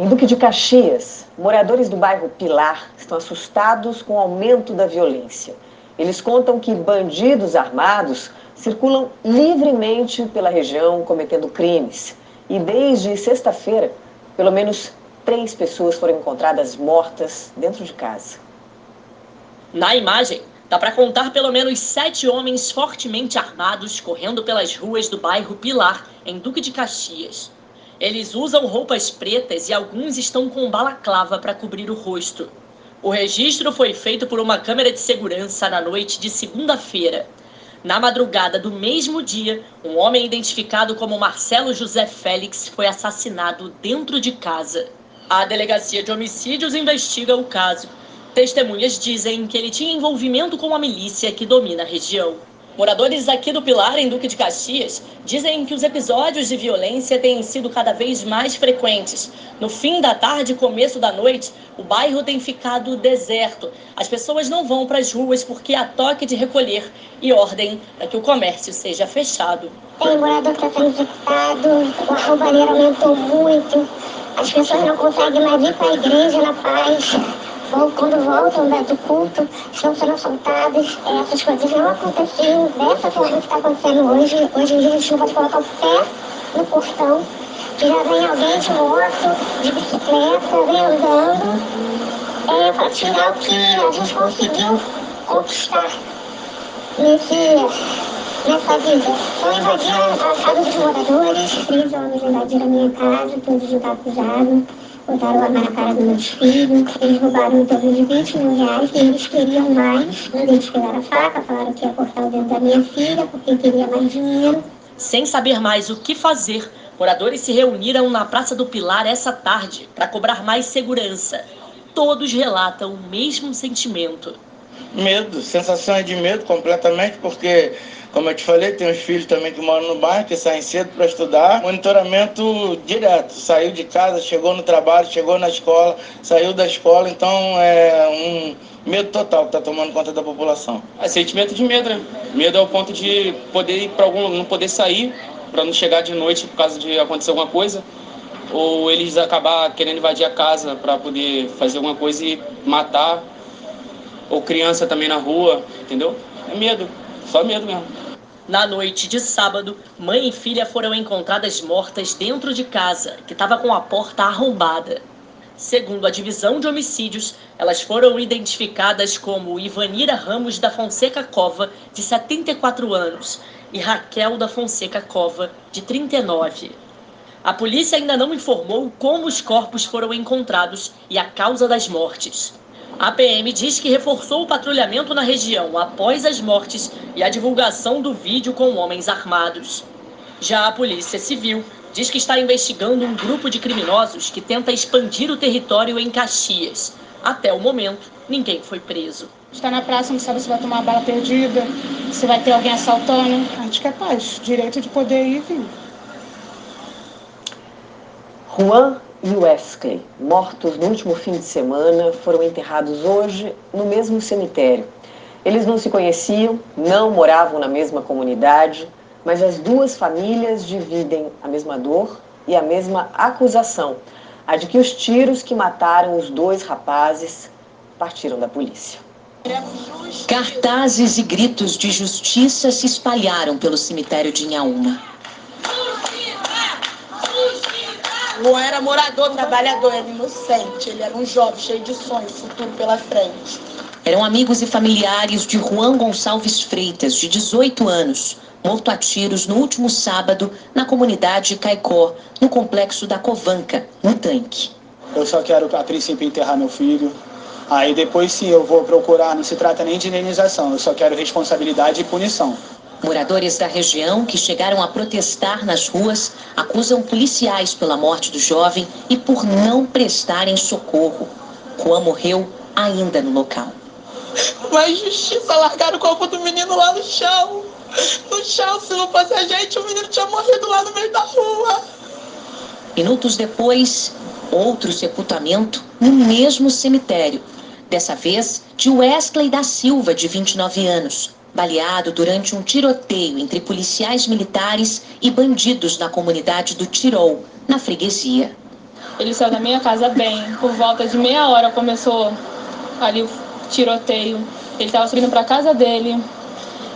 Em Duque de Caxias, moradores do bairro Pilar estão assustados com o aumento da violência. Eles contam que bandidos armados circulam livremente pela região cometendo crimes. E desde sexta-feira, pelo menos três pessoas foram encontradas mortas dentro de casa. Na imagem, dá para contar pelo menos sete homens fortemente armados correndo pelas ruas do bairro Pilar, em Duque de Caxias. Eles usam roupas pretas e alguns estão com balaclava para cobrir o rosto. O registro foi feito por uma câmera de segurança na noite de segunda-feira. Na madrugada do mesmo dia, um homem identificado como Marcelo José Félix foi assassinado dentro de casa. A delegacia de homicídios investiga o caso. Testemunhas dizem que ele tinha envolvimento com a milícia que domina a região. Moradores aqui do Pilar, em Duque de Caxias, dizem que os episódios de violência têm sido cada vez mais frequentes. No fim da tarde e começo da noite, o bairro tem ficado deserto. As pessoas não vão para as ruas porque há toque de recolher e ordem para que o comércio seja fechado. Tem morador que está infectado, o roubalheiro aumentou muito, as pessoas não conseguem mais ir para a igreja na paz quando voltam né, do culto, estão sendo assaltadas. Essas coisas não aconteciam dessa forma que está acontecendo hoje. Hoje em dia a gente não pode colocar o pé no portão, que já vem alguém de moto, de bicicleta, vem andando, é, para tirar o que a gente conseguiu conquistar nesse, nessa vida. Então invadiram a casa dos moradores, três homens invadiram a minha casa, todos encapuzados botaram arma na cara dos meus filhos, eles roubaram em torno de 20 mil reais e eles queriam mais. Eles pegaram a faca, falaram que ia cortar o dedo da minha filha porque queria mais dinheiro. Sem saber mais o que fazer, moradores se reuniram na Praça do Pilar essa tarde para cobrar mais segurança. Todos relatam o mesmo sentimento. Medo, sensação de medo completamente, porque como eu te falei, tem os filhos também que moram no bairro, que saem cedo para estudar. Monitoramento direto. Saiu de casa, chegou no trabalho, chegou na escola, saiu da escola. Então é um medo total que está tomando conta da população. É sentimento de medo, né? Medo é o ponto de poder ir para algum, não poder sair, para não chegar de noite por causa de acontecer alguma coisa. Ou eles acabar querendo invadir a casa para poder fazer alguma coisa e matar. Ou criança também na rua, entendeu? É medo, só medo mesmo. Na noite de sábado, mãe e filha foram encontradas mortas dentro de casa, que estava com a porta arrombada. Segundo a divisão de homicídios, elas foram identificadas como Ivanira Ramos da Fonseca Cova, de 74 anos, e Raquel da Fonseca Cova, de 39. A polícia ainda não informou como os corpos foram encontrados e a causa das mortes. A PM diz que reforçou o patrulhamento na região após as mortes e a divulgação do vídeo com homens armados. Já a Polícia Civil diz que está investigando um grupo de criminosos que tenta expandir o território em Caxias. Até o momento, ninguém foi preso. Está na praça, não sabe se vai tomar uma bala perdida, se vai ter alguém assaltando. A gente quer paz, direito de poder ir e vir. Juan e Wesley, mortos no último fim de semana, foram enterrados hoje no mesmo cemitério. Eles não se conheciam, não moravam na mesma comunidade, mas as duas famílias dividem a mesma dor e a mesma acusação, a de que os tiros que mataram os dois rapazes partiram da polícia. Cartazes e gritos de justiça se espalharam pelo cemitério de Inhaúma. Não era morador, trabalhador, era inocente. Ele era um jovem cheio de sonhos, futuro pela frente. Eram amigos e familiares de Juan Gonçalves Freitas, de 18 anos, morto a tiros no último sábado na comunidade Caicó, no complexo da Covanca, no tanque. Eu só quero, a princípio, enterrar meu filho. Aí depois sim eu vou procurar, não se trata nem de indenização, eu só quero responsabilidade e punição. Moradores da região que chegaram a protestar nas ruas acusam policiais pela morte do jovem e por não prestarem socorro. Juan morreu ainda no local. Mas justiça, largaram o corpo do menino lá no chão. No chão, se não fosse a gente, o menino tinha morrido lá no meio da rua. Minutos depois, outro sepultamento no mesmo cemitério. Dessa vez, de Wesley da Silva, de 29 anos, baleado durante um tiroteio entre policiais militares e bandidos na comunidade do Tirol, na freguesia. Ele saiu da minha casa bem. Por volta de meia hora começou ali o tiroteio. Ele estava subindo para casa dele,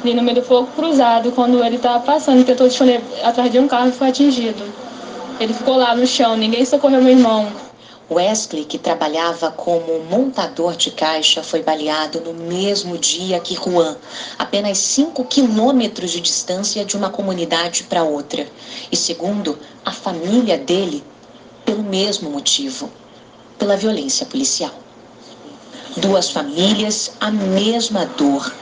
ali no meio do fogo cruzado. Quando ele estava passando, tentou esconder atrás de um carro e foi atingido. Ele ficou lá no chão, ninguém socorreu meu irmão. Wesley, que trabalhava como montador de caixa, foi baleado no mesmo dia que Juan, apenas 5 quilômetros de distância de uma comunidade para outra. E segundo a família dele, pelo mesmo motivo pela violência policial. Duas famílias, a mesma dor.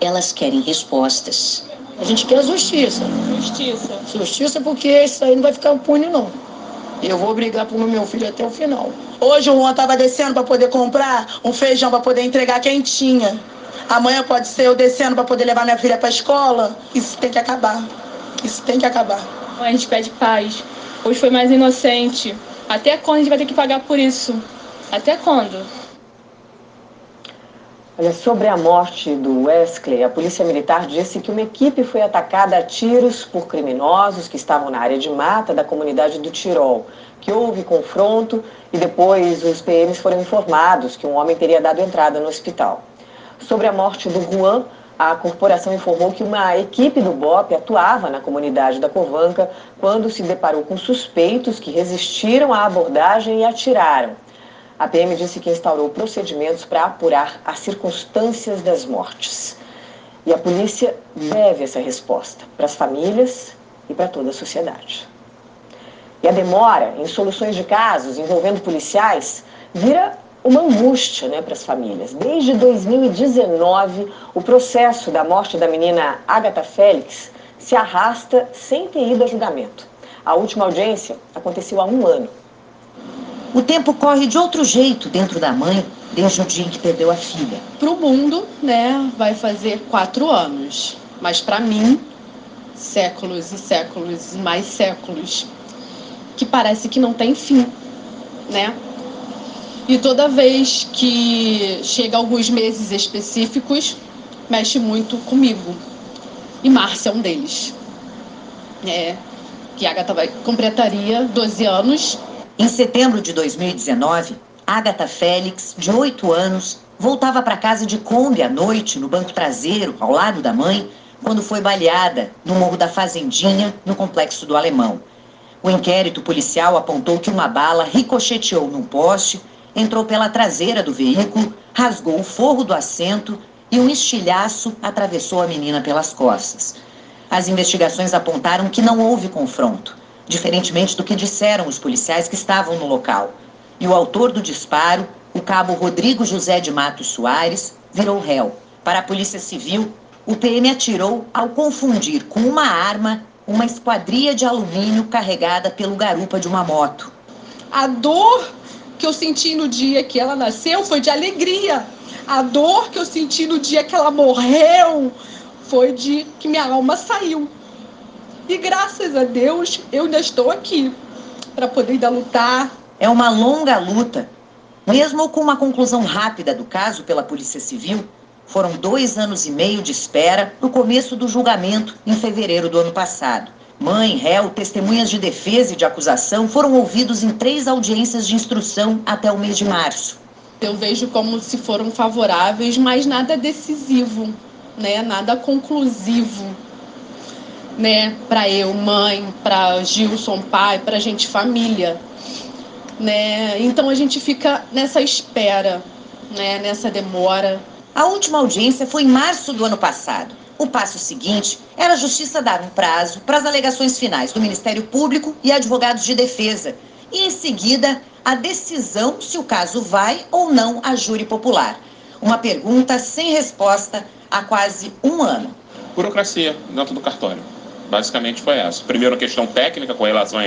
Elas querem respostas. A gente quer justiça. Justiça. Justiça porque isso aí não vai ficar impune, não. Eu vou brigar por meu filho até o final. Hoje o Juan estava descendo para poder comprar um feijão para poder entregar quentinha. Amanhã pode ser eu descendo para poder levar minha filha para escola. Isso tem que acabar. Isso tem que acabar. A gente pede paz. Hoje foi mais inocente. Até quando a gente vai ter que pagar por isso? Até quando? Olha, sobre a morte do Wesley, a Polícia Militar disse que uma equipe foi atacada a tiros por criminosos que estavam na área de mata da comunidade do Tirol, que houve confronto e depois os PMs foram informados que um homem teria dado entrada no hospital. Sobre a morte do Juan, a corporação informou que uma equipe do BOP atuava na comunidade da Covanca quando se deparou com suspeitos que resistiram à abordagem e atiraram. A PM disse que instaurou procedimentos para apurar as circunstâncias das mortes. E a polícia deve essa resposta para as famílias e para toda a sociedade. E a demora em soluções de casos envolvendo policiais vira uma angústia né, para as famílias. Desde 2019, o processo da morte da menina Agatha Félix se arrasta sem ter ido a julgamento. A última audiência aconteceu há um ano. O tempo corre de outro jeito dentro da mãe desde o dia em que perdeu a filha. Para o mundo, né, vai fazer quatro anos. Mas para mim, séculos e séculos e mais séculos. Que parece que não tem fim, né? E toda vez que chega alguns meses específicos, mexe muito comigo. E Márcia é um deles. É, que a Agatha vai, completaria 12 anos em setembro de 2019, Agatha Félix, de 8 anos, voltava para casa de Kombi à noite, no banco traseiro, ao lado da mãe, quando foi baleada no Morro da Fazendinha, no complexo do Alemão. O inquérito policial apontou que uma bala ricocheteou num poste, entrou pela traseira do veículo, rasgou o forro do assento e um estilhaço atravessou a menina pelas costas. As investigações apontaram que não houve confronto diferentemente do que disseram os policiais que estavam no local. E o autor do disparo, o cabo Rodrigo José de Matos Soares, virou réu. Para a Polícia Civil, o PM atirou ao confundir com uma arma uma esquadria de alumínio carregada pelo garupa de uma moto. A dor que eu senti no dia que ela nasceu foi de alegria. A dor que eu senti no dia que ela morreu foi de que minha alma saiu. E graças a Deus eu ainda estou aqui para poder ainda lutar. É uma longa luta. Mesmo com uma conclusão rápida do caso pela Polícia Civil, foram dois anos e meio de espera no começo do julgamento, em fevereiro do ano passado. Mãe, réu, testemunhas de defesa e de acusação foram ouvidos em três audiências de instrução até o mês de março. Eu vejo como se foram favoráveis, mas nada decisivo, né? nada conclusivo né, para eu, mãe, para Gilson, pai, para gente família, né? Então a gente fica nessa espera, né, nessa demora. A última audiência foi em março do ano passado. O passo seguinte era a justiça dar um prazo para as alegações finais do Ministério Público e advogados de defesa. E em seguida, a decisão se o caso vai ou não a júri popular. Uma pergunta sem resposta há quase um ano. Burocracia dentro do cartório. Basicamente foi essa. Primeiro, a questão técnica com relação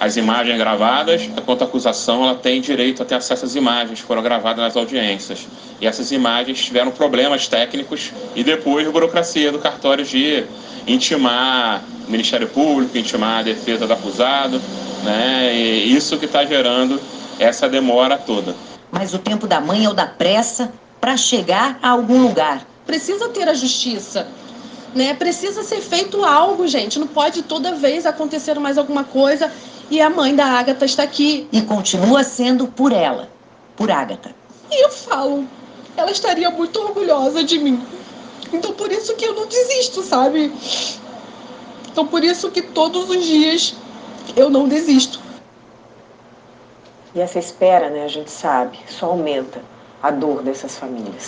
às imagens gravadas. Enquanto a acusação, ela tem direito a ter acesso às imagens que foram gravadas nas audiências. E essas imagens tiveram problemas técnicos e depois burocracia do cartório de intimar o Ministério Público, intimar a defesa do acusado. Né? E isso que está gerando essa demora toda. Mas o tempo da mãe é o da pressa para chegar a algum lugar. Precisa ter a justiça né? Precisa ser feito algo, gente. Não pode toda vez acontecer mais alguma coisa E a mãe da Agatha está aqui. E continua sendo por ela, por Agatha. E eu falo, ela estaria muito orgulhosa de mim. Então por isso que eu não desisto, sabe? Então por isso que todos os dias eu não desisto. E essa espera, né, a gente sabe, só aumenta a dor dessas famílias.